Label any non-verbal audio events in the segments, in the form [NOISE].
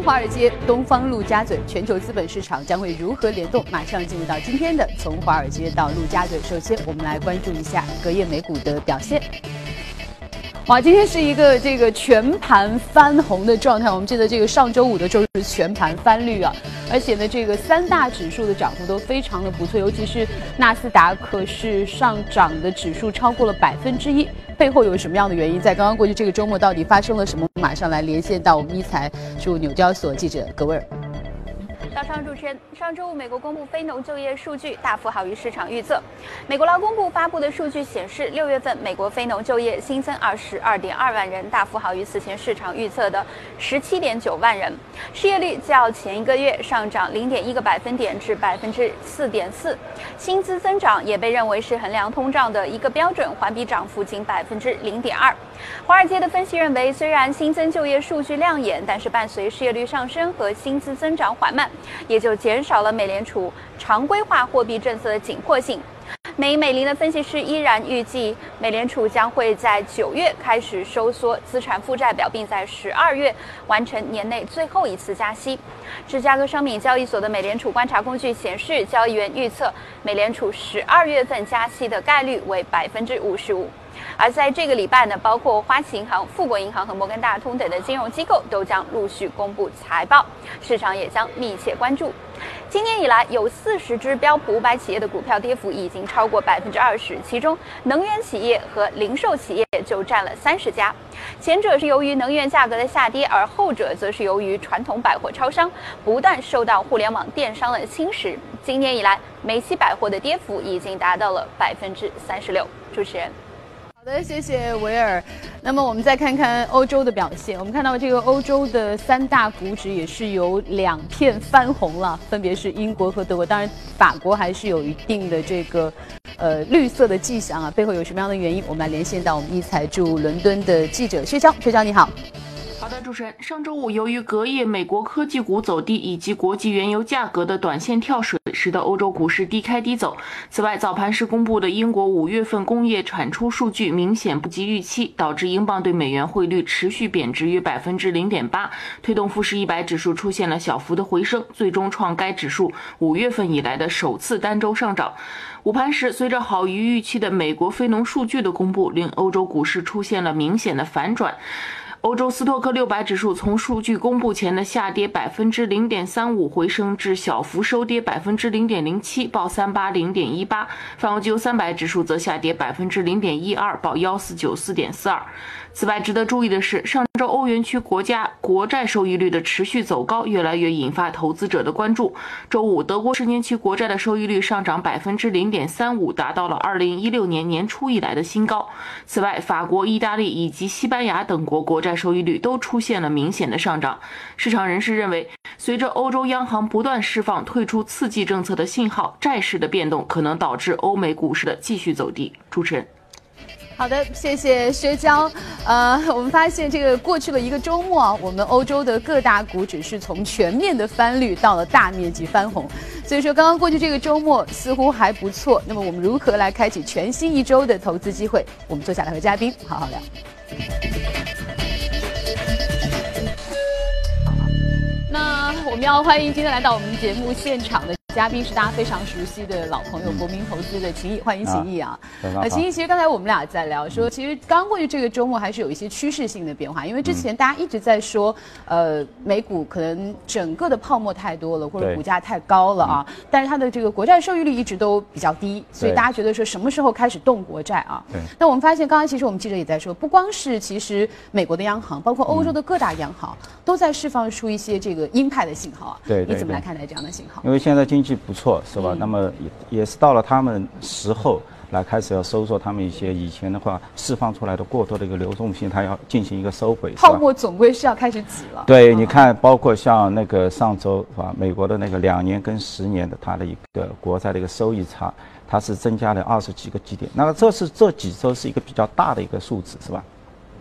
华尔街，东方陆家嘴，全球资本市场将会如何联动？马上进入到今天的从华尔街到陆家嘴。首先，我们来关注一下隔夜美股的表现。哇，今天是一个这个全盘翻红的状态。我们记得这个上周五的时候是全盘翻绿啊，而且呢，这个三大指数的涨幅都非常的不错，尤其是纳斯达克是上涨的指数超过了百分之一。背后有什么样的原因？在刚刚过去这个周末，到底发生了什么？马上来连线到我们一财 [LAUGHS] 驻纽交所记者葛威尔。早上，主持人。上周五，美国公布非农就业数据大幅好于市场预测。美国劳工部发布的数据显示，六月份美国非农就业新增二十二点二万人，大幅好于此前市场预测的十七点九万人。失业率较前一个月上涨零点一个百分点至百分之四点四。薪资增长也被认为是衡量通胀的一个标准，环比涨幅仅百分之零点二。华尔街的分析认为，虽然新增就业数据亮眼，但是伴随失业率上升和薪资增长缓慢，也就减少了美联储常规化货币政策的紧迫性。美银美林的分析师依然预计，美联储将会在九月开始收缩资产负债表，并在十二月完成年内最后一次加息。芝加哥商品交易所的美联储观察工具显示，交易员预测美联储十二月份加息的概率为百分之五十五。而在这个礼拜呢，包括花旗银行、富国银行和摩根大通等的金融机构都将陆续公布财报，市场也将密切关注。今年以来，有四十只标普五百企业的股票跌幅已经超过百分之二十，其中能源企业和零售企业就占了三十家。前者是由于能源价格的下跌，而后者则是由于传统百货超商不断受到互联网电商的侵蚀。今年以来，梅西百货的跌幅已经达到了百分之三十六。主持人。好的，谢谢维尔。那么我们再看看欧洲的表现。我们看到这个欧洲的三大股指也是有两片翻红了，分别是英国和德国。当然，法国还是有一定的这个呃绿色的迹象啊。背后有什么样的原因？我们来连线到我们一财驻伦敦的记者薛娇。薛娇，你好。好的，主持人，上周五由于隔夜美国科技股走低以及国际原油价格的短线跳水，使得欧洲股市低开低走。此外，早盘时公布的英国五月份工业产出数据明显不及预期，导致英镑对美元汇率持续贬值约百分之零点八，推动富时一百指数出现了小幅的回升，最终创该指数五月份以来的首次单周上涨。午盘时，随着好于预期的美国非农数据的公布，令欧洲股市出现了明显的反转。欧洲斯托克六百指数从数据公布前的下跌百分之零点三五回升至小幅收跌百分之零点零七，报三八零点一八。泛欧金三百指数则下跌百分之零点一二，报幺四九四点四二。此外，值得注意的是，上周欧元区国家国债收益率的持续走高，越来越引发投资者的关注。周五，德国十年期国债的收益率上涨百分之零点三五，达到了二零一六年年初以来的新高。此外，法国、意大利以及西班牙等国国债收益率都出现了明显的上涨。市场人士认为，随着欧洲央行不断释放退出刺激政策的信号，债市的变动可能导致欧美股市的继续走低。主持人。好的，谢谢薛娇。呃，我们发现这个过去的一个周末啊，我们欧洲的各大股指是从全面的翻绿到了大面积翻红，所以说刚刚过去这个周末似乎还不错。那么我们如何来开启全新一周的投资机会？我们坐下来和嘉宾好好聊。那我们要欢迎今天来到我们节目现场的。嘉宾是大家非常熟悉的老朋友，国民投资的秦毅，欢迎秦毅啊！呃，秦毅，其实刚才我们俩在聊说，其实刚过去这个周末还是有一些趋势性的变化，因为之前大家一直在说，呃，美股可能整个的泡沫太多了，或者股价太高了啊，但是它的这个国债收益率一直都比较低，所以大家觉得说什么时候开始动国债啊？对。那我们发现，刚刚其实我们记者也在说，不光是其实美国的央行，包括欧洲的各大央行都在释放出一些这个鹰派的信号啊。对。你怎么来看待这样的信号？因为现在经济不错，是吧？那么也也是到了他们时候来开始要收缩他们一些以前的话释放出来的过多的一个流动性，它要进行一个收回。泡沫总归是要开始挤了。对，你看，包括像那个上周是吧？美国的那个两年跟十年的它的一个国债的一个收益差，它是增加了二十几个基点。那么这是这几周是一个比较大的一个数字，是吧？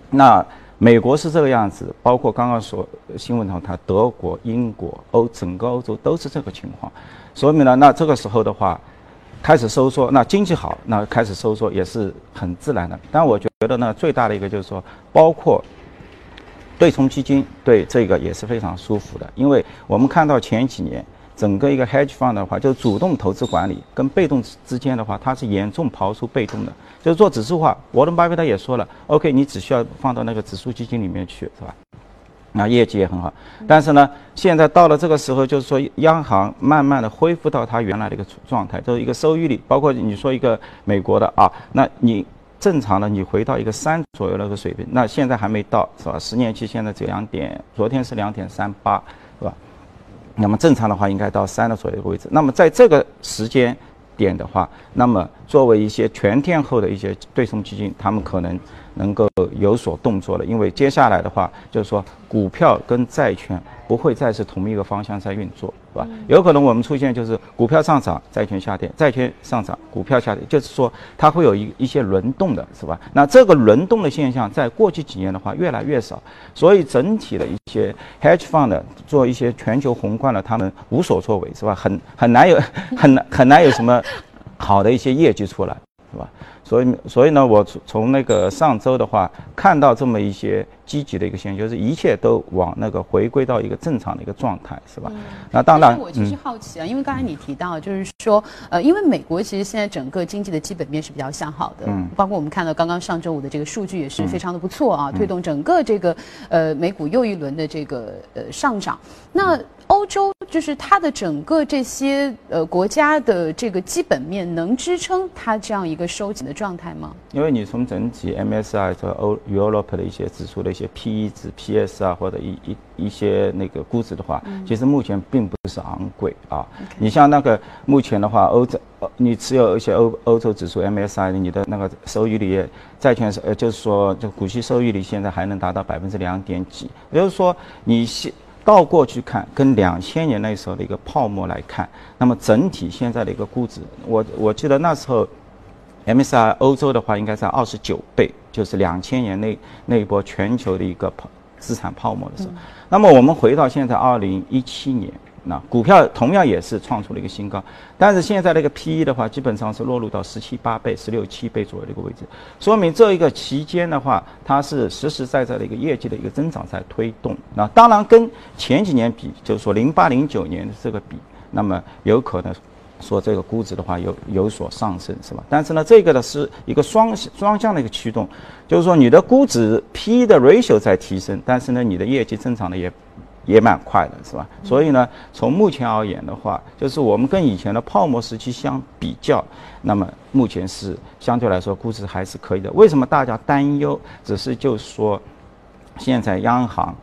那美国是这个样子，包括刚刚说新闻上，它德国、英国、欧整个欧洲都是这个情况。说明呢，那这个时候的话，开始收缩，那经济好，那开始收缩也是很自然的。但我觉得呢，最大的一个就是说，包括对冲基金对这个也是非常舒服的，因为我们看到前几年整个一个 hedge fund 的话，就主动投资管理跟被动之间的话，它是严重刨出被动的，就是做指数化。沃伦巴菲特也说了，OK，你只需要放到那个指数基金里面去，是吧？那业绩也很好，但是呢，现在到了这个时候，就是说央行慢慢的恢复到它原来的一个状态，就是一个收益率，包括你说一个美国的啊，那你。正常的，你回到一个三左右那个水平，那现在还没到，是吧？十年期现在只有两点，昨天是两点三八，是吧？那么正常的话，应该到三的左右的位置。那么在这个时间点的话，那么作为一些全天候的一些对冲基金，他们可能。能够有所动作了，因为接下来的话，就是说股票跟债券不会再是同一个方向在运作，是吧？有可能我们出现就是股票上涨，债券下跌，债券上涨，股票下跌，就是说它会有一一些轮动的，是吧？那这个轮动的现象在过去几年的话越来越少，所以整体的一些 hedge fund 做一些全球宏观的，他们无所作为，是吧？很很难有 [LAUGHS] 很难很难有什么好的一些业绩出来，是吧？所以，所以呢，我从从那个上周的话，看到这么一些积极的一个现象，就是一切都往那个回归到一个正常的一个状态，是吧？那当然，我其实好奇啊，因为刚才你提到，就是说，呃，因为美国其实现在整个经济的基本面是比较向好的，嗯，包括我们看到刚刚上周五的这个数据也是非常的不错啊，推动整个这个呃美股又一轮的这个呃上涨。那欧洲就是它的整个这些呃国家的这个基本面能支撑它这样一个收紧的。状态吗？因为你从整体 MSI 这欧 Europe 的一些指数的一些 PE 值、PS 啊，或者一一一些那个估值的话，其实目前并不是昂贵啊。你像那个目前的话，欧洲你持有一些欧欧洲指数 MSI，你的那个收益率，债券是呃，就是说就股息收益率现在还能达到百分之两点几。也就是说，你现倒过去看，跟两千年那时候的一个泡沫来看，那么整体现在的一个估值，我我记得那时候。MSCI 欧洲的话应该在二十九倍，就是两千年那那一波全球的一个泡资产泡沫的时候。那么我们回到现在二零一七年，那股票同样也是创出了一个新高，但是现在那个 PE 的话基本上是落入到十七八倍、十六七倍左右的一个位置，说明这一个期间的话，它是实实在在的一个业绩的一个增长在推动。那当然跟前几年比，就是说零八零九年的这个比，那么有可能。说这个估值的话有有所上升是吧？但是呢，这个呢是一个双双向的一个驱动，就是说你的估值 P 的 ratio 在提升，但是呢你的业绩增长的也也蛮快的是吧？所以呢，从目前而言的话，就是我们跟以前的泡沫时期相比较，那么目前是相对来说估值还是可以的。为什么大家担忧？只是就是说，现在央行。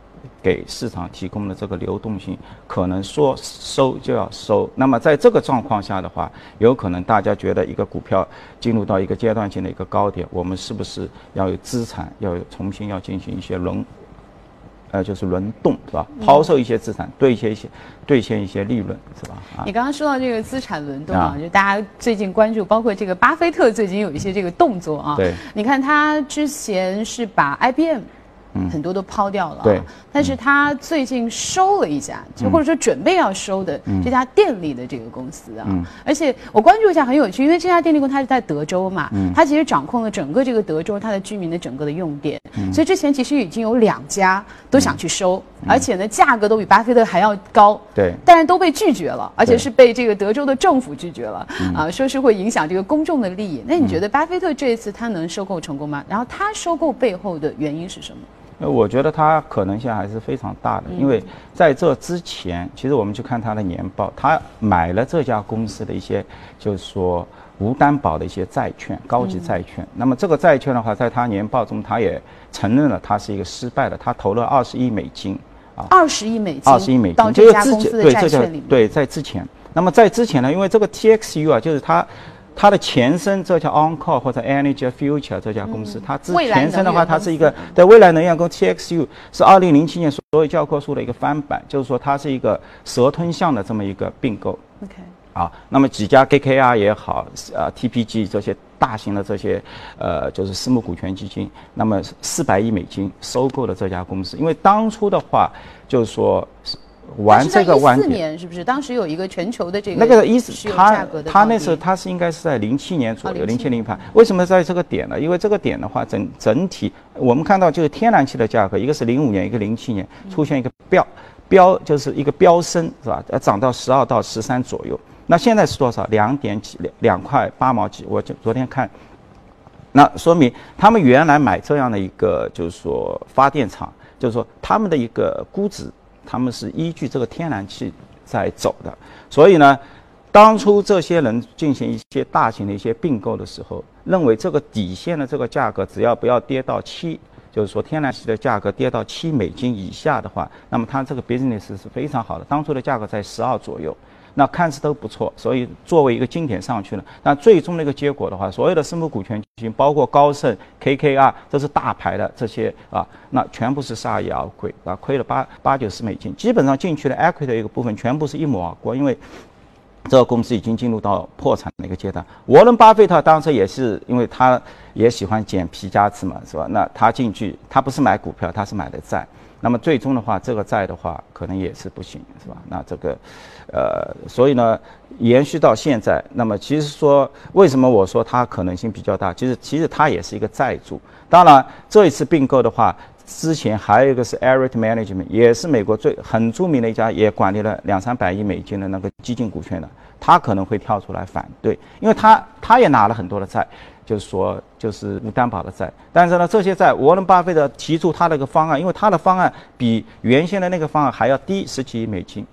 给市场提供的这个流动性，可能说收就要收。那么在这个状况下的话，有可能大家觉得一个股票进入到一个阶段性的一个高点，我们是不是要有资产要有重新要进行一些轮，呃，就是轮动，是吧？抛售一些资产，兑现一些兑现一些利润，是吧？啊，你刚刚说到这个资产轮动啊，就大家最近关注，包括这个巴菲特最近有一些这个动作啊。对，你看他之前是把 IBM。很多都抛掉了，对。但是他最近收了一家，就或者说准备要收的这家电力的这个公司啊。而且我关注一下很有趣，因为这家电力公司它是在德州嘛，它其实掌控了整个这个德州它的居民的整个的用电，所以之前其实已经有两家都想去收，而且呢价格都比巴菲特还要高，对。但是都被拒绝了，而且是被这个德州的政府拒绝了啊，说是会影响这个公众的利益。那你觉得巴菲特这一次他能收购成功吗？然后他收购背后的原因是什么？呃，我觉得它可能性还是非常大的，因为在这之前，其实我们去看它的年报，它买了这家公司的一些，就是说无担保的一些债券，高级债券。那么这个债券的话，在它年报中，它也承认了它是一个失败的，它投了二十亿美金，啊，二十亿美金，二十亿美金，到这家公司的债券里面。对，在之前，那么在之前呢，因为这个 TXU 啊，就是它。它的前身这叫 OnCall 或者 Energy Future 这家公司，它之前身的话，它是一个在未来能源公 TXU 是二零零七年所有教科书的一个翻版，就是说它是一个蛇吞象的这么一个并购。OK，啊，那么几家 KKR 也好，啊 TPG 这些大型的这些呃就是私募股权基金，那么四百亿美金收购了这家公司，因为当初的话就是说。玩这个玩四年是不是？当时有一个全球的这个那个意思，他他那时候候他是应该是在零七年左右，哦零七零八。为什么在这个点呢？因为这个点的话，整整体我们看到就是天然气的价格，一个是零五年，一个零七年出现一个飙飙，就是一个飙升，是吧？呃，涨到十二到十三左右。那现在是多少？两点几，两两块八毛几。我就昨天看，那说明他们原来买这样的一个就是说发电厂，就是说他们的一个估值，他们是依据这个天然气在走的。所以呢，当初这些人进行一些大型的一些并购的时候，认为这个底线的这个价格只要不要跌到七，就是说天然气的价格跌到七美金以下的话，那么它这个 business 是非常好的。当初的价格在十二左右。那看似都不错，所以作为一个经典上去了。那最终的一个结果的话，所有的私募股权基金，包括高盛、KKR，这是大牌的这些啊，那全部是铩羽而归啊，亏了八八九十美金，基本上进去的 equity 的一个部分全部是一抹而过，因为这个公司已经进入到破产的一个阶段。沃伦巴菲特当时也是，因为他也喜欢捡皮夹子嘛，是吧？那他进去，他不是买股票，他是买的债。那么最终的话，这个债的话可能也是不行，是吧？那这个，呃，所以呢，延续到现在，那么其实说为什么我说它可能性比较大？其实其实它也是一个债主。当然，这一次并购的话，之前还有一个是 Arit Management，也是美国最很著名的一家，也管理了两三百亿美金的那个基金股权的，他可能会跳出来反对，因为他他也拿了很多的债。就是说，就是无担保的债，但是呢，这些债，沃伦巴菲特提出他那个方案，因为他的方案比原先的那个方案还要低十几亿美金，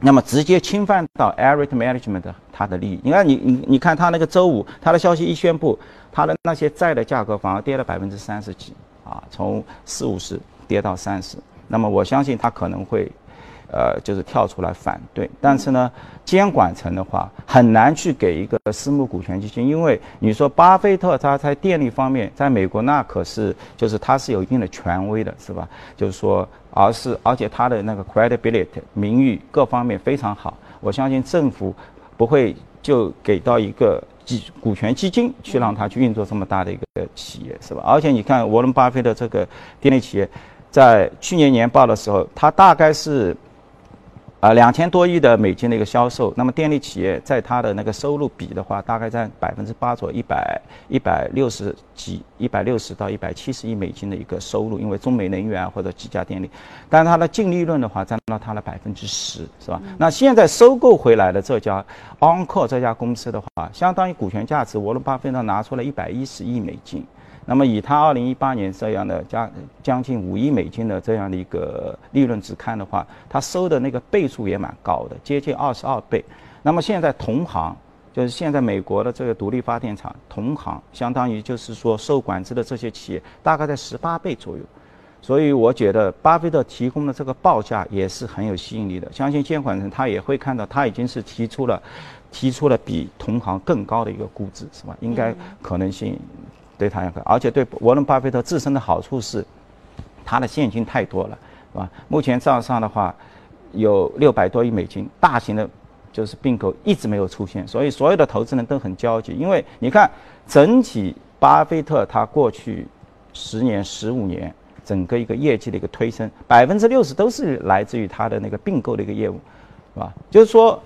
那么直接侵犯到 Arit Management 的它的利益。你看，你你你看他那个周五他的消息一宣布，他的那些债的价格反而跌了百分之三十几啊，从四五十跌到三十。那么我相信他可能会。呃，就是跳出来反对，但是呢，监管层的话很难去给一个私募股权基金，因为你说巴菲特他在电力方面，在美国那可是就是他是有一定的权威的，是吧？就是说，而是而且他的那个 credibility 名誉各方面非常好，我相信政府不会就给到一个基股权基金去让他去运作这么大的一个企业，是吧？而且你看沃伦巴菲特这个电力企业，在去年年报的时候，他大概是。啊，两千多亿的美金的一个销售，那么电力企业在它的那个收入比的话，大概占百分之八左右，一百一百六十几，一百六十到一百七十亿美金的一个收入，因为中美能源或者几家电力，但是它的净利润的话占到它的百分之十，是吧？那现在收购回来的这家 Encore 这家公司的话，相当于股权价值，沃伦巴菲特拿出了一百一十亿美金。那么以他二零一八年这样的将将近五亿美金的这样的一个利润值看的话，他收的那个倍数也蛮高的，接近二十二倍。那么现在同行，就是现在美国的这个独立发电厂同行，相当于就是说受管制的这些企业，大概在十八倍左右。所以我觉得巴菲特提供的这个报价也是很有吸引力的，相信监管层他也会看到，他已经是提出了提出了比同行更高的一个估值，是吧？应该可能性。对他也可，而且对沃伦巴菲特自身的好处是，他的现金太多了，是吧？目前账上的话有六百多亿美金，大型的，就是并购一直没有出现，所以所有的投资人都很焦急。因为你看，整体巴菲特他过去十年、十五年整个一个业绩的一个推升，百分之六十都是来自于他的那个并购的一个业务，是吧？就是说。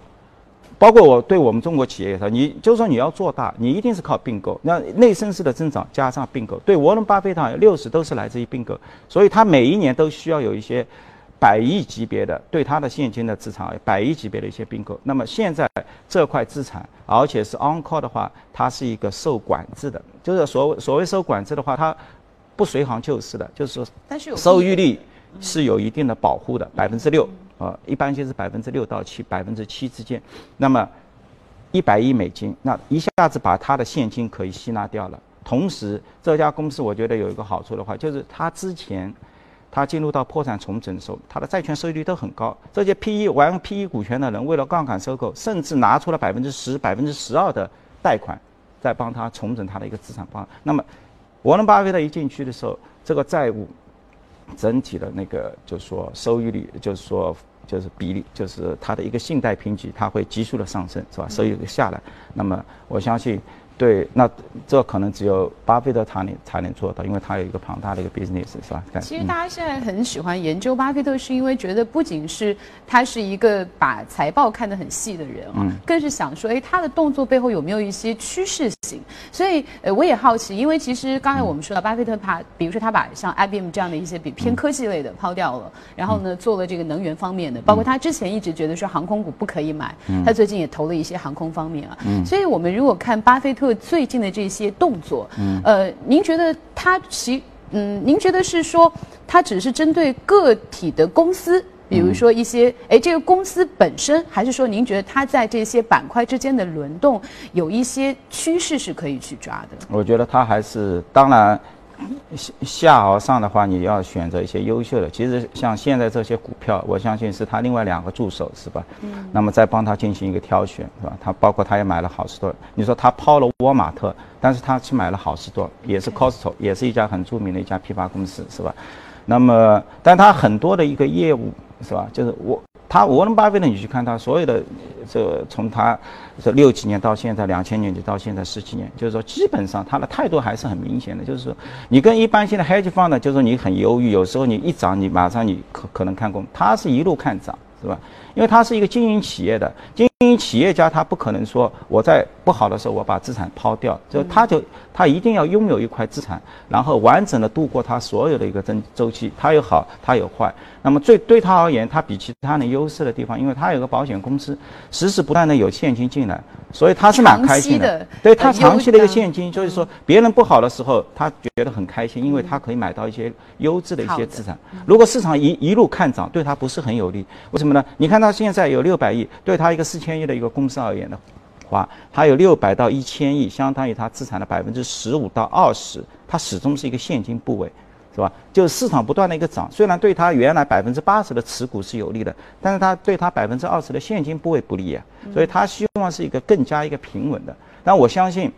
包括我对我们中国企业也说，你就是说你要做大，你一定是靠并购。那内生式的增长加上并购，对沃伦巴菲特六十都是来自于并购，所以他每一年都需要有一些百亿级别的对他的现金的资产，百亿级别的一些并购。那么现在这块资产，而且是 on call 的话，它是一个受管制的，就是所所谓受管制的话，它不随行就市的，就是说，但是收益率是有一定的保护的，百分之六。呃，一般就是百分之六到七，百分之七之间。那么，一百亿美金，那一下子把它的现金可以吸纳掉了。同时，这家公司我觉得有一个好处的话，就是它之前，它进入到破产重整的时候，它的债权收益率都很高。这些 P E 玩 P E 股权的人，为了杠杆收购，甚至拿出了百分之十、百分之十二的贷款，在帮他重整他的一个资产方。那么，沃伦巴菲特一进去的时候，这个债务整体的那个就是说收益率，就是说。就是比例，就是它的一个信贷评级，它会急速的上升，是吧？收益下来，那么我相信对，那这可能只有巴菲特才能才能做到，因为他有一个庞大的一个 business，是吧？其实大家现在很喜欢研究巴菲特，是因为觉得不仅是他是一个把财报看得很细的人啊，更是想说，哎，他的动作背后有没有一些趋势性？所以，呃，我也好奇，因为其实刚才我们说到巴菲特他，比如说他把像 IBM 这样的一些比偏科技类的抛掉了，然后呢，做了这个能源方面的，包括他之前一直觉得说航空股不可以买，他最近也投了一些航空方面啊。嗯所以我们如果看巴菲特。最近的这些动作，嗯，呃，您觉得它其，嗯，您觉得是说它只是针对个体的公司，比如说一些，哎，这个公司本身，还是说您觉得它在这些板块之间的轮动有一些趋势是可以去抓的？我觉得它还是，当然。下下而上的话，你要选择一些优秀的。其实像现在这些股票，我相信是他另外两个助手，是吧？嗯。那么再帮他进行一个挑选，是吧？他包括他也买了好事多。你说他抛了沃尔玛特，但是他去买了好事多，也是 Costco，也是一家很著名的一家批发公司，是吧？那么，但他很多的一个业务，是吧？就是我。他沃伦巴菲特，你去看他所有的，这从他这六几年到现在，两千年就到现在十几年，就是说基本上他的态度还是很明显的，就是说你跟一般性的 hedge fund 呢，就是说你很犹豫，有时候你一涨，你马上你可可能看空，他是一路看涨，是吧？因为他是一个经营企业的经营企业家，他不可能说我在不好的时候我把资产抛掉，就他就他一定要拥有一块资产，然后完整的度过他所有的一个周周期，他有好，他有坏。那么最对他而言，他比其他人优势的地方，因为他有个保险公司，时时不断的有现金进来，所以他是蛮开心的。对他长期的一个现金，就是说别人不好的时候，他觉得很开心，因为他可以买到一些优质的一些资产。如果市场一一路看涨，对他不是很有利。为什么呢？你看他现在有六百亿，对他一个四千亿的一个公司而言的话，他有六百到一千亿，相当于他资产的百分之十五到二十，他始终是一个现金部位。是吧？就是市场不断的一个涨，虽然对他原来百分之八十的持股是有利的，但是他对他百分之二十的现金部位不利啊。所以他希望是一个更加一个平稳的。但我相信，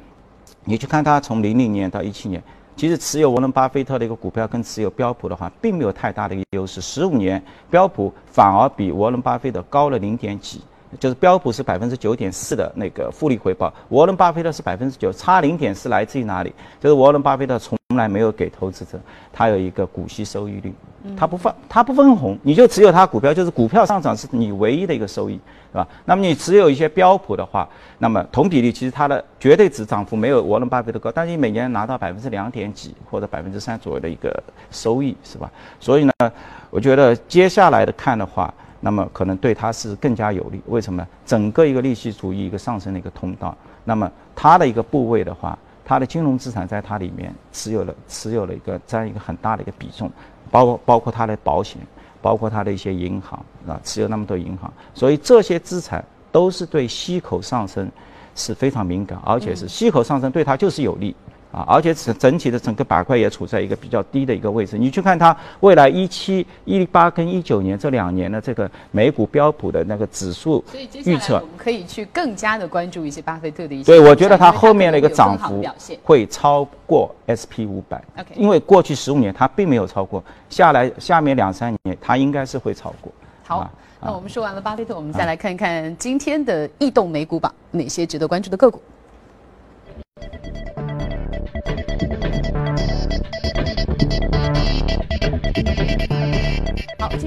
你去看他从零零年到一七年，其实持有沃伦巴菲特的一个股票跟持有标普的话，并没有太大的一个优势。十五年标普反而比沃伦巴菲特高了零点几。就是标普是百分之九点四的那个复利回报，沃伦巴菲特是百分之九，差零点四来自于哪里？就是沃伦巴菲特从来没有给投资者，他有一个股息收益率，它不分它不分红，你就持有它股票，就是股票上涨是你唯一的一个收益，是吧？那么你持有一些标普的话，那么同比例其实它的绝对值涨幅没有沃伦巴菲特高，但是你每年拿到百分之两点几或者百分之三左右的一个收益，是吧？所以呢，我觉得接下来的看的话。那么可能对它是更加有利，为什么？整个一个利息主义一个上升的一个通道，那么它的一个部位的话，它的金融资产在它里面持有了持有了一个占一个很大的一个比重，包括包括它的保险，包括它的一些银行啊，持有那么多银行，所以这些资产都是对息口上升是非常敏感，而且是息口上升对它就是有利。啊，而且整整体的整个板块也处在一个比较低的一个位置。你去看它未来一七、一八跟一九年这两年的这个美股标普的那个指数预测，我们可以去更加的关注一些巴菲特的一些。对，我觉得它后面的一个涨幅会超过 SP 五百。因为过去十五年它并没有超过，下来下面两三年它应该是会超过。好，那我们说完了巴菲特，我们再来看看今天的异动美股榜，哪些值得关注的个股。好，今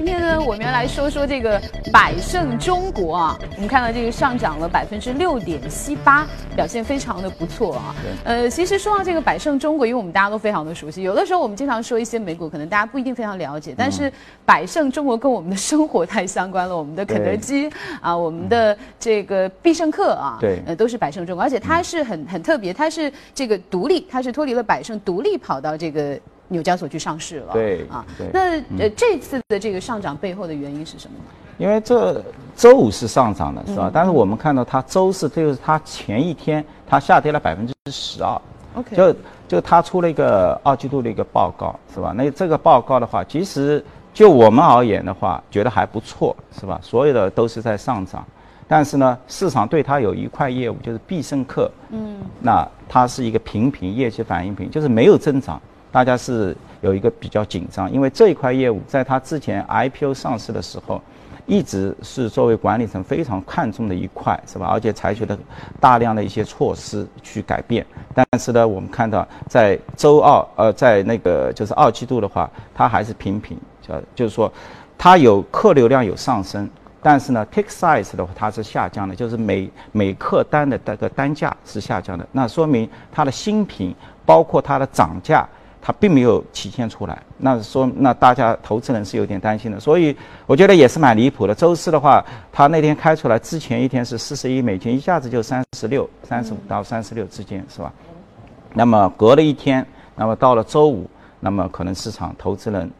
天呢，我们要来说说这个百胜中国啊。我们看到这个上涨了百分之六点七八，表现非常的不错啊。呃，其实说到这个百胜中国，因为我们大家都非常的熟悉，有的时候我们经常说一些美股，可能大家不一定非常了解。但是百胜中国跟我们的生活太相关了，我们的肯德基啊，我们的这个必胜客啊，对，呃，都是百胜中国，而且它是很很特别，它是这个独立，它是脱离了百胜，独立跑到这个。纽交所去上市了，对啊，那呃这次的这个上涨背后的原因是什么？因为这周五是上涨的，是吧？但是我们看到它周四就是它前一天它下跌了百分之十二，OK，就就它出了一个二季度的一个报告，是吧？那这个报告的话，其实就我们而言的话，觉得还不错，是吧？所有的都是在上涨，但是呢，市场对它有一块业务就是必胜客，嗯，那它是一个平平业绩反应平，就是没有增长。大家是有一个比较紧张，因为这一块业务在它之前 IPO 上市的时候，一直是作为管理层非常看重的一块，是吧？而且采取了大量的一些措施去改变。但是呢，我们看到在周二，呃，在那个就是二季度的话，它还是平平，就就是说，它有客流量有上升，但是呢，tick size 的话它是下降的，就是每每客单的这个单价是下降的。那说明它的新品，包括它的涨价。它并没有体现出来，那说那大家投资人是有点担心的，所以我觉得也是蛮离谱的。周四的话，它那天开出来之前一天是四十亿美金，一下子就三十六、三十五到三十六之间，是吧？那么隔了一天，那么到了周五，那么可能市场投资人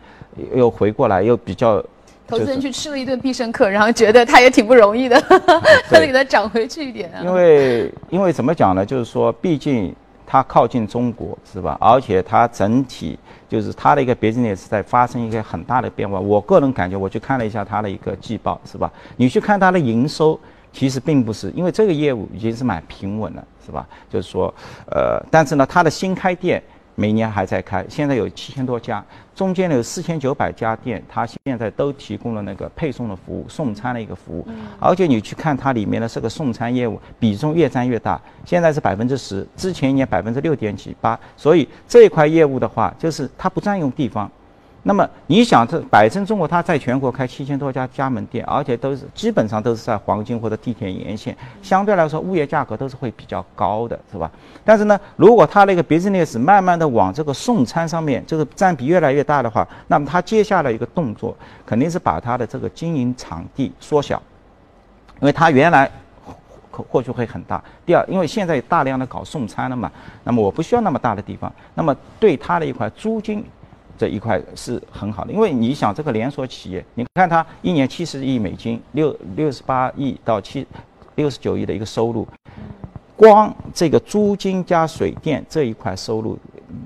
又回过来，又比较投资人去吃了一顿必胜客，然后觉得他也挺不容易的，[LAUGHS] 还得 [LAUGHS] 给它涨回去一点啊。因为因为怎么讲呢？就是说，毕竟。它靠近中国是吧？而且它整体就是它的一个 business 在发生一个很大的变化。我个人感觉，我去看了一下它的一个季报是吧？你去看它的营收，其实并不是，因为这个业务已经是蛮平稳了是吧？就是说，呃，但是呢，它的新开店。每年还在开，现在有七千多家，中间有四千九百家店，它现在都提供了那个配送的服务、送餐的一个服务。而且你去看它里面的这个送餐业务比重越占越大，现在是百分之十，之前一年百分之六点几八，所以这一块业务的话，就是它不占用地方。那么你想，这百胜中国它在全国开七千多家加盟店，而且都是基本上都是在黄金或者地铁沿线，相对来说物业价格都是会比较高的，是吧？但是呢，如果它那个 business 慢慢的往这个送餐上面，这个占比越来越大的话，那么它接下来一个动作肯定是把它的这个经营场地缩小，因为它原来可或许会很大。第二，因为现在大量的搞送餐了嘛，那么我不需要那么大的地方，那么对它的一块租金。这一块是很好的，因为你想这个连锁企业，你看它一年七十亿美金，六六十八亿到七六十九亿的一个收入，光这个租金加水电这一块收入，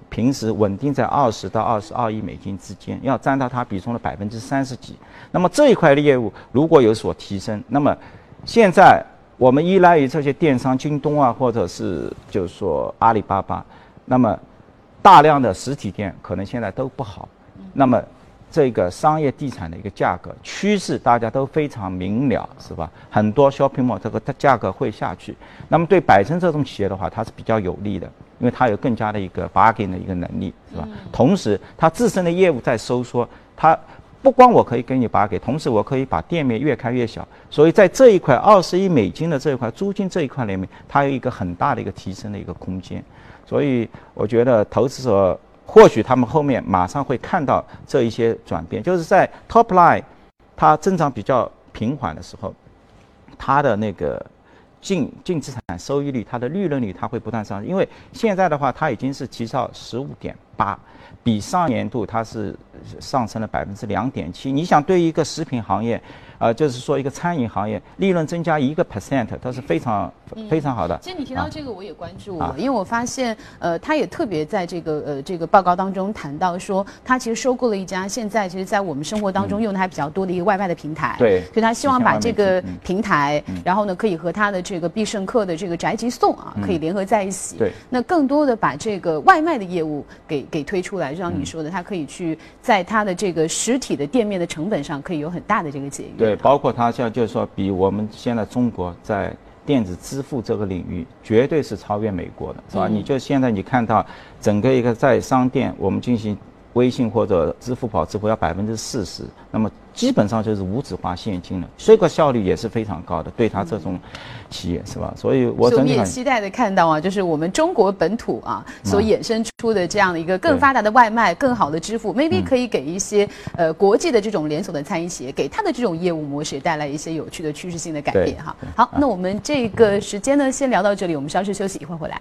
平时稳定在二十到二十二亿美金之间，要占到它比重的百分之三十几。那么这一块的业务如果有所提升，那么现在我们依赖于这些电商，京东啊，或者是就是说阿里巴巴，那么。大量的实体店可能现在都不好，那么这个商业地产的一个价格趋势大家都非常明了，是吧？很多 shopping mall 这个它价格会下去，那么对百盛这种企业的话，它是比较有利的，因为它有更加的一个 bargain 的一个能力，是吧？同时，它自身的业务在收缩，它不光我可以给你拔给同时我可以把店面越开越小，所以在这一块二十亿美金的这一块租金这一块里面，它有一个很大的一个提升的一个空间。所以我觉得投资者或许他们后面马上会看到这一些转变，就是在 top line 它增长比较平缓的时候，它的那个净净资产收益率、它的利润率它会不断上升。因为现在的话，它已经是提到十五点八，比上年度它是上升了百分之两点七。你想，对于一个食品行业，啊，就是说一个餐饮行业利润增加一个 percent，它是非常非常好的。其实你提到这个，我也关注了，因为我发现，呃，他也特别在这个呃这个报告当中谈到说，他其实收购了一家现在其实在我们生活当中用的还比较多的一个外卖的平台。对。所以他希望把这个平台，然后呢，可以和他的这个必胜客的这个宅急送啊，可以联合在一起。对。那更多的把这个外卖的业务给给推出来，就像你说的，他可以去在他的这个实体的店面的成本上可以有很大的这个节约。对，包括它像就是说，比我们现在中国在电子支付这个领域，绝对是超越美国的，是吧？你就现在你看到整个一个在商店，我们进行。微信或者支付宝支付要百分之四十，那么基本上就是无纸化现金了，这个效率也是非常高的，对他这种企业是吧？所以我们也期待的看到啊，就是我们中国本土啊所衍生出的这样的一个更发达的外卖、更好的支付，maybe 可以给一些呃国际的这种连锁的餐饮企业，给他的这种业务模式带来一些有趣的趋势性的改变哈。好，那我们这个时间呢，先聊到这里，我们稍事休息，一会儿回来。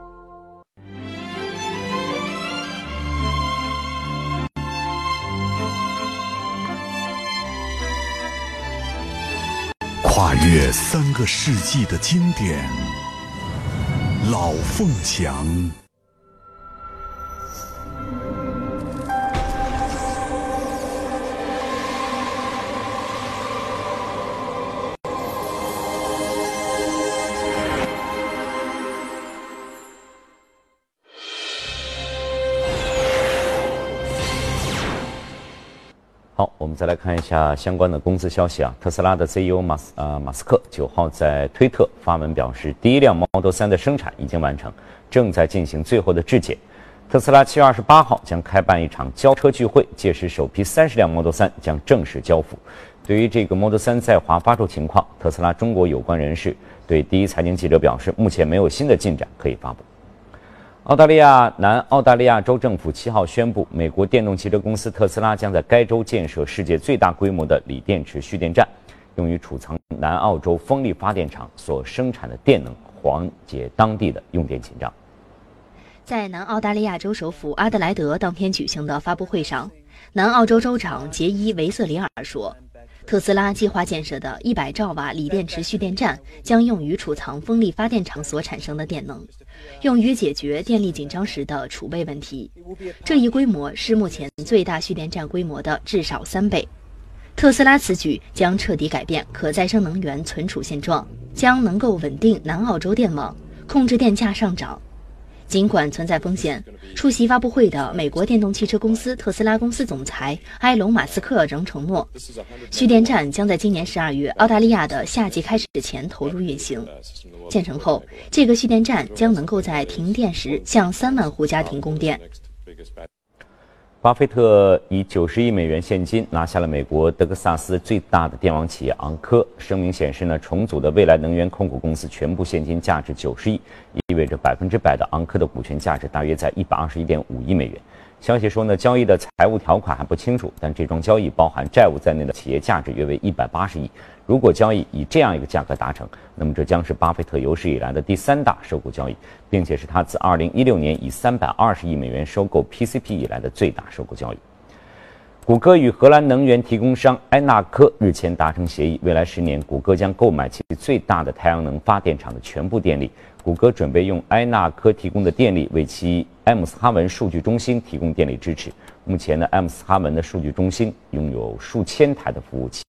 跨越三个世纪的经典，《老凤祥》。再来看一下相关的公司消息啊。特斯拉的 CEO 马斯呃马斯克九号在推特发文表示，第一辆 Model 3的生产已经完成，正在进行最后的质检。特斯拉七月二十八号将开办一场交车聚会，届时首批三十辆 Model 3将正式交付。对于这个 Model 3在华发售情况，特斯拉中国有关人士对第一财经记者表示，目前没有新的进展可以发布。澳大利亚南澳大利亚州政府七号宣布，美国电动汽车公司特斯拉将在该州建设世界最大规模的锂电池蓄电站，用于储藏南澳洲风力发电厂所生产的电能，缓解当地的用电紧张。在南澳大利亚州首府阿德莱德当天举行的发布会上，南澳洲州长杰伊·维瑟里尔说。特斯拉计划建设的100兆瓦锂电池蓄电站将用于储藏风力发电厂所产生的电能，用于解决电力紧张时的储备问题。这一规模是目前最大蓄电站规模的至少三倍。特斯拉此举将彻底改变可再生能源存储现状，将能够稳定南澳洲电网，控制电价上涨。尽管存在风险，出席发布会的美国电动汽车公司特斯拉公司总裁埃隆·马斯克仍承诺，蓄电站将在今年十二月澳大利亚的夏季开始前投入运行。建成后，这个蓄电站将能够在停电时向三万户家庭供电。巴菲特以九十亿美元现金拿下了美国德克萨斯最大的电网企业昂科。声明显示呢，重组的未来能源控股公司全部现金价值九十亿，意味着百分之百的昂科的股权价值大约在一百二十一点五亿美元。消息说呢，交易的财务条款还不清楚，但这桩交易包含债务在内的企业价值约为一百八十亿。如果交易以这样一个价格达成，那么这将是巴菲特有史以来的第三大收购交易，并且是他自2016年以320亿美元收购 PCP 以来的最大收购交易。谷歌与荷兰能源提供商埃纳科日前达成协议，未来十年，谷歌将购买其最大的太阳能发电厂的全部电力。谷歌准备用埃纳科提供的电力为其埃姆斯哈文数据中心提供电力支持。目前呢，埃姆斯哈文的数据中心拥有数千台的服务器。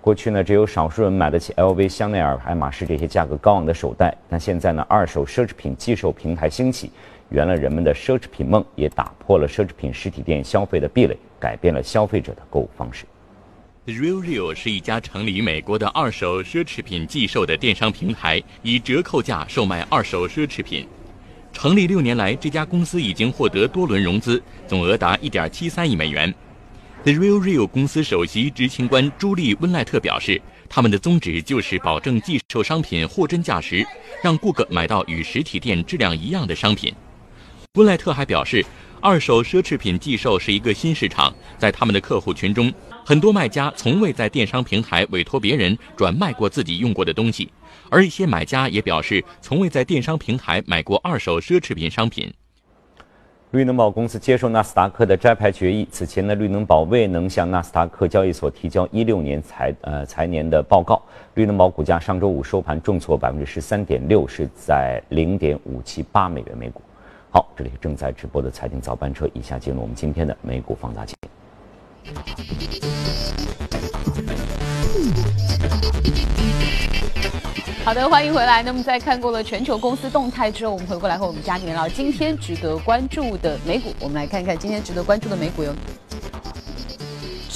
过去呢，只有少数人买得起 LV、香奈儿、爱马仕这些价格高昂的手袋。但现在呢，二手奢侈品寄售平台兴起，圆了人们的奢侈品梦，也打破了奢侈品实体店消费的壁垒，改变了消费者的购物方式。Real Real 是一家成立于美国的二手奢侈品寄售的电商平台，以折扣价售卖二手奢侈品。成立六年来，这家公司已经获得多轮融资，总额达1.73亿美元。The Real Real 公司首席执行官朱莉·温赖特表示，他们的宗旨就是保证寄售商品货真价实，让顾客买到与实体店质量一样的商品。温赖特还表示，二手奢侈品寄售是一个新市场，在他们的客户群中，很多卖家从未在电商平台委托别人转卖过自己用过的东西，而一些买家也表示从未在电商平台买过二手奢侈品商品。绿能宝公司接受纳斯达克的摘牌决议。此前呢，绿能宝未能向纳斯达克交易所提交一六年财呃财年的报告。绿能宝股价上周五收盘重挫百分之十三点六，是在零点五七八美元每股。好，这里是正在直播的财经早班车，以下进入我们今天的美股放大镜。好的，欢迎回来。那么在看过了全球公司动态之后，我们回过来和我们家里面聊今天值得关注的美股。我们来看看今天值得关注的美股有。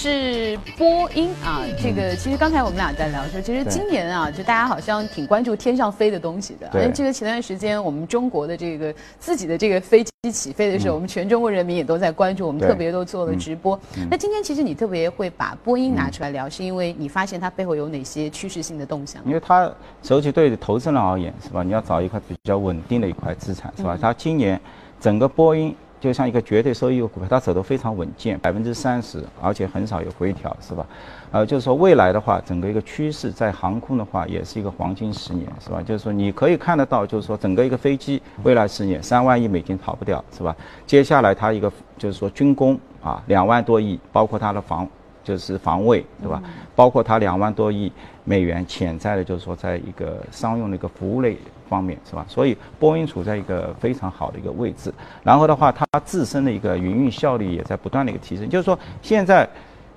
是波音啊，这个其实刚才我们俩在聊说，其实今年啊，就大家好像挺关注天上飞的东西的。对。这个前段时间我们中国的这个自己的这个飞机起飞的时候，我们全中国人民也都在关注，我们特别都做了直播。那今天其实你特别会把波音拿出来聊，是因为你发现它背后有哪些趋势性的动向？因为它尤其对投资人而言，是吧？你要找一块比较稳定的一块资产，是吧？它今年整个波音。就像一个绝对收益的股票，它走得非常稳健，百分之三十，而且很少有回调，是吧？呃，就是说未来的话，整个一个趋势在航空的话，也是一个黄金十年，是吧？就是说你可以看得到，就是说整个一个飞机未来十年三万亿美金跑不掉，是吧？接下来它一个就是说军工啊，两万多亿，包括它的防就是防卫，对吧？包括它两万多亿美元潜在的，就是说在一个商用的一个服务类。方面是吧？所以波音处在一个非常好的一个位置。然后的话，它自身的一个营运效率也在不断的一个提升。就是说，现在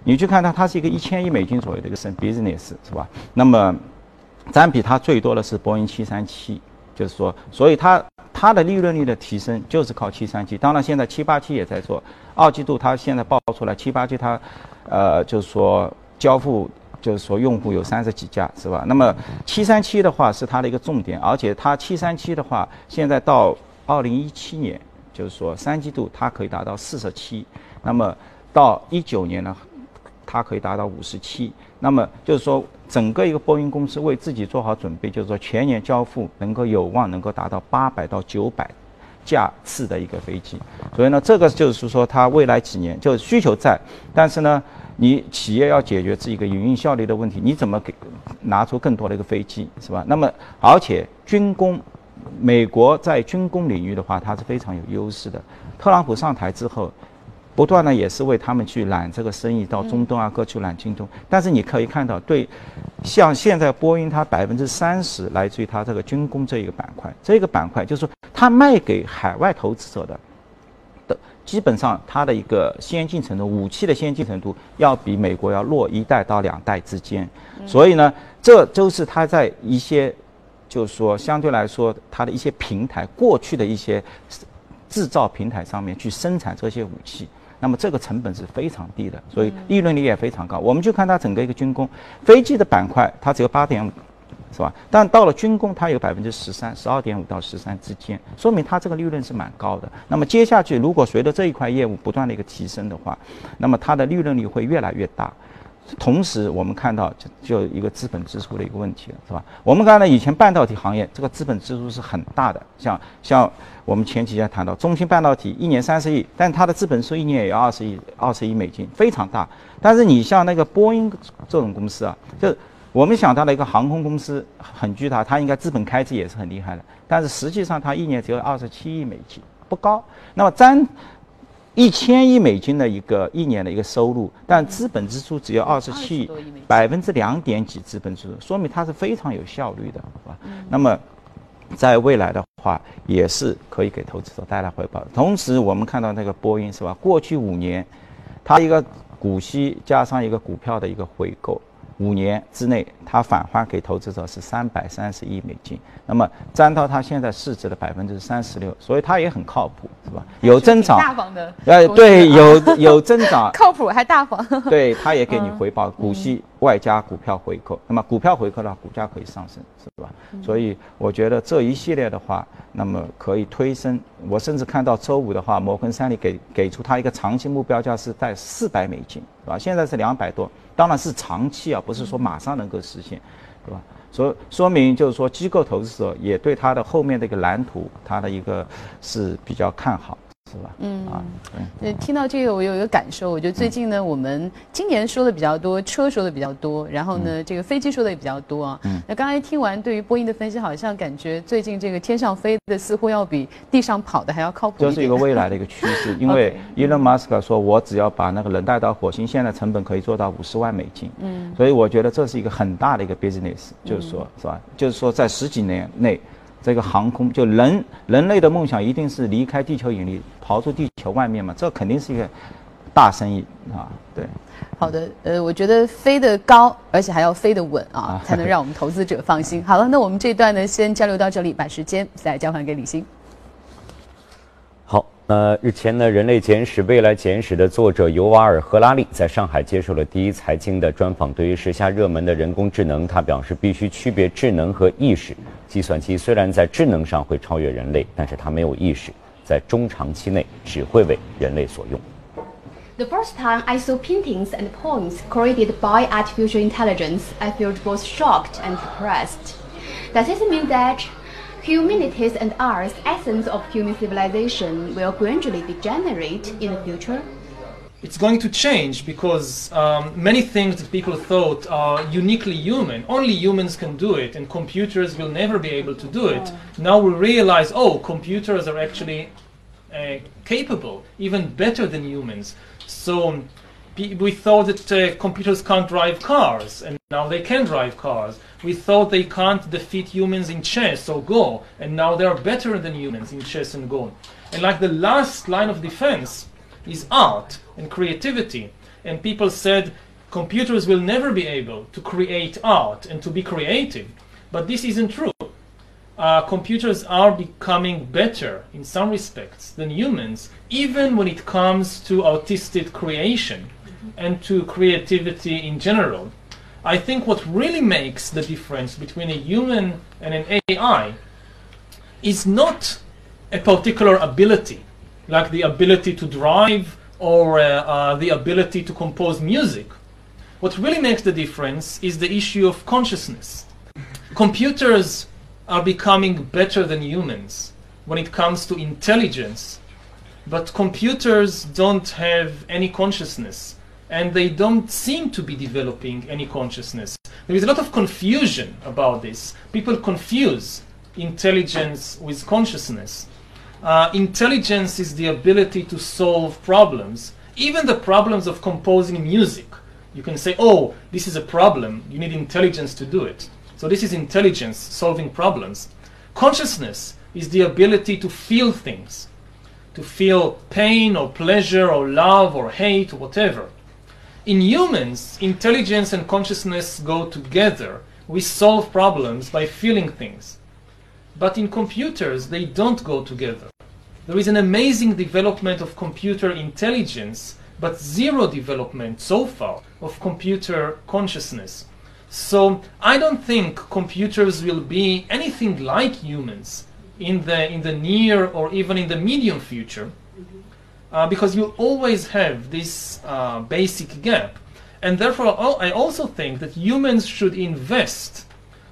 你去看它，它是一个一千亿美金左右的一个 business 是吧？那么占比它最多的是波音七三七，就是说，所以它它的利润率的提升就是靠七三七。当然，现在七八七也在做。二季度它现在报出来，七八七它呃就是说交付。就是说，用户有三十几家，是吧？那么七三七的话是它的一个重点，而且它七三七的话，现在到二零一七年，就是说三季度它可以达到四十七，那么到一九年呢，它可以达到五十七。那么就是说，整个一个波音公司为自己做好准备，就是说全年交付能够有望能够达到八百到九百架次的一个飞机。所以呢，这个就是说它未来几年就是需求在，但是呢。你企业要解决这一个营运效率的问题，你怎么给拿出更多的一个飞机，是吧？那么，而且军工，美国在军工领域的话，它是非常有优势的。特朗普上台之后，不断的也是为他们去揽这个生意，到中东啊各处揽京东。但是你可以看到，对，像现在波音它百分之三十来自于它这个军工这一个板块，这个板块就是说它卖给海外投资者的。基本上，它的一个先进程度，武器的先进程度要比美国要弱一代到两代之间。所以呢，这都是它在一些，就是说相对来说，它的一些平台过去的一些制造平台上面去生产这些武器，那么这个成本是非常低的，所以利润率也非常高。我们就看它整个一个军工飞机的板块，它只有八点五。是吧？但到了军工，它有百分之十三，十二点五到十三之间，说明它这个利润是蛮高的。那么接下去，如果随着这一块业务不断的一个提升的话，那么它的利润率会越来越大。同时，我们看到就就一个资本支出的一个问题了，是吧？我们刚才以前半导体行业这个资本支出是很大的，像像我们前几天谈到中芯半导体一年三十亿，但它的资本收一年也要二十亿二十亿美金，非常大。但是你像那个波音这种公司啊，就我们想到了一个航空公司很巨大，它应该资本开支也是很厉害的，但是实际上它一年只有二十七亿美金，不高。那么占一千亿美金的一个一年的一个收入，但资本支出只有二十七亿，百分之两点几资本支出，说明它是非常有效率的，好吧？那么在未来的话，也是可以给投资者带来回报。同时，我们看到那个波音是吧？过去五年，它一个股息加上一个股票的一个回购。五年之内，它返还给投资者是三百三十亿美金，那么占到它现在市值的百分之三十六，所以它也很靠谱，是吧？有增长，大方的，呃，对，有 [LAUGHS] 有增长，靠谱还大方，对，它也给你回报，股息外加股票回扣，那么股票回扣的话，股价可以上升，是吧？所以我觉得这一系列的话，那么可以推升。我甚至看到周五的话，摩根三利给给出它一个长期目标价是在四百美金，是吧？现在是两百多。当然是长期啊，不是说马上能够实现，对吧？说说明就是说机构投资者也对它的后面的一个蓝图，它的一个是比较看好。嗯啊，对。听到这个，我有一个感受，我觉得最近呢，我们今年说的比较多，车说的比较多，然后呢，这个飞机说的也比较多啊。嗯。那刚才听完对于波音的分析，好像感觉最近这个天上飞的似乎要比地上跑的还要靠谱。这是一个未来的一个趋势，[LAUGHS] 因为伊隆马斯克说，我只要把那个人带到火星，现在成本可以做到五十万美金。嗯。所以我觉得这是一个很大的一个 business，就是说，是吧？就是说在十几年内。这个航空就人人类的梦想一定是离开地球引力，逃出地球外面嘛？这肯定是一个大生意啊！对，好的，呃，我觉得飞得高，而且还要飞得稳啊，才能让我们投资者放心。好了，那我们这段呢，先交流到这里，把时间再交还给李欣。呃，日前呢，《人类简史》《未来简史》的作者尤瓦尔·赫拉利在上海接受了第一财经的专访。对于时下热门的人工智能，他表示必须区别智能和意识。计算机虽然在智能上会超越人类，但是它没有意识，在中长期内只会为人类所用。The first time I saw paintings and poems created by artificial intelligence, I felt both shocked and depressed. Does this mean that humanity's and art's essence of human civilization will gradually degenerate in the future? It's going to change because um, many things that people thought are uniquely human, only humans can do it, and computers will never be able to do it. Now we realize, oh, computers are actually uh, capable, even better than humans. So we thought that uh, computers can't drive cars, and now they can drive cars. We thought they can't defeat humans in chess or Go, and now they are better than humans in chess and Go. And like the last line of defense is art and creativity. And people said computers will never be able to create art and to be creative. But this isn't true. Uh, computers are becoming better in some respects than humans, even when it comes to artistic creation and to creativity in general. I think what really makes the difference between a human and an AI is not a particular ability, like the ability to drive or uh, uh, the ability to compose music. What really makes the difference is the issue of consciousness. Computers are becoming better than humans when it comes to intelligence, but computers don't have any consciousness and they don't seem to be developing any consciousness. There is a lot of confusion about this. People confuse intelligence with consciousness. Uh, intelligence is the ability to solve problems, even the problems of composing music. You can say, oh, this is a problem, you need intelligence to do it. So, this is intelligence solving problems. Consciousness is the ability to feel things, to feel pain or pleasure or love or hate or whatever. In humans, intelligence and consciousness go together. We solve problems by feeling things. But in computers, they don't go together. There is an amazing development of computer intelligence, but zero development so far of computer consciousness. So I don't think computers will be anything like humans in the in the near or even in the medium future, uh, because you always have this uh, basic gap, and therefore I also think that humans should invest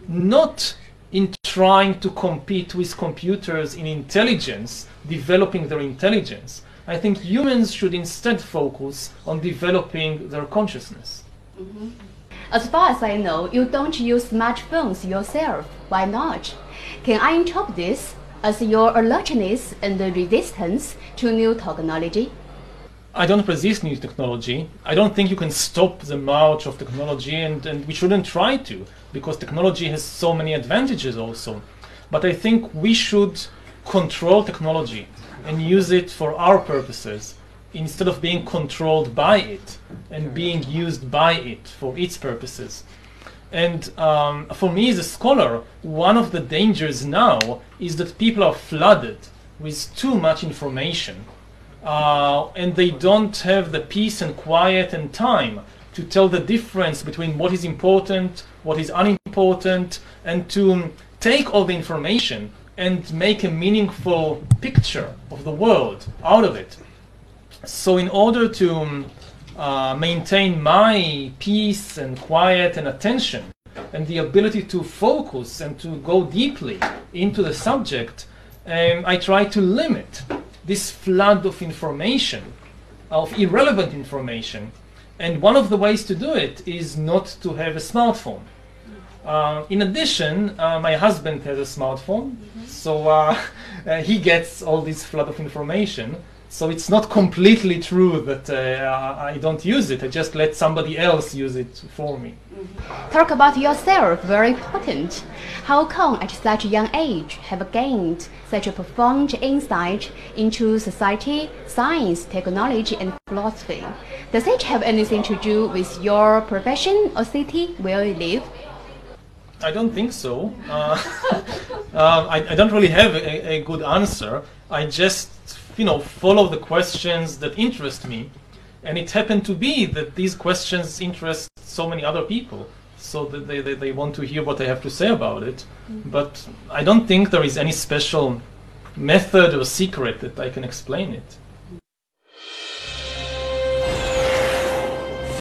not in trying to compete with computers in intelligence, developing their intelligence. I think humans should instead focus on developing their consciousness. Mm-hmm. As far as I know, you don't use smartphones yourself. Why not? Can I interpret this as your alertness and resistance to new technology? I don't resist new technology. I don't think you can stop the march of technology, and, and we shouldn't try to, because technology has so many advantages also. But I think we should control technology and use it for our purposes instead of being controlled by it and being used by it for its purposes. And um, for me as a scholar, one of the dangers now is that people are flooded with too much information. Uh, and they don't have the peace and quiet and time to tell the difference between what is important, what is unimportant, and to take all the information and make a meaningful picture of the world out of it. So, in order to um, uh, maintain my peace and quiet and attention, and the ability to focus and to go deeply into the subject, um, I try to limit this flood of information, of irrelevant information. And one of the ways to do it is not to have a smartphone. Uh, in addition, uh, my husband has a smartphone, mm-hmm. so uh, [LAUGHS] he gets all this flood of information. So it's not completely true that uh, I don't use it. I just let somebody else use it for me. Mm-hmm. Talk about yourself, very important. How come at such a young age have gained such a profound insight into society, science, technology, and philosophy? Does it have anything to do with your profession or city where you live? I don't think so. Uh, [LAUGHS] uh, I, I, don't really have a, a, good answer. I just you know, follow the questions that interest me. And it happened to be that these questions interest so many other people, so that they, they, they want to hear what I have to say about it. Mm-hmm. But I don't think there is any special method or secret that I can explain it.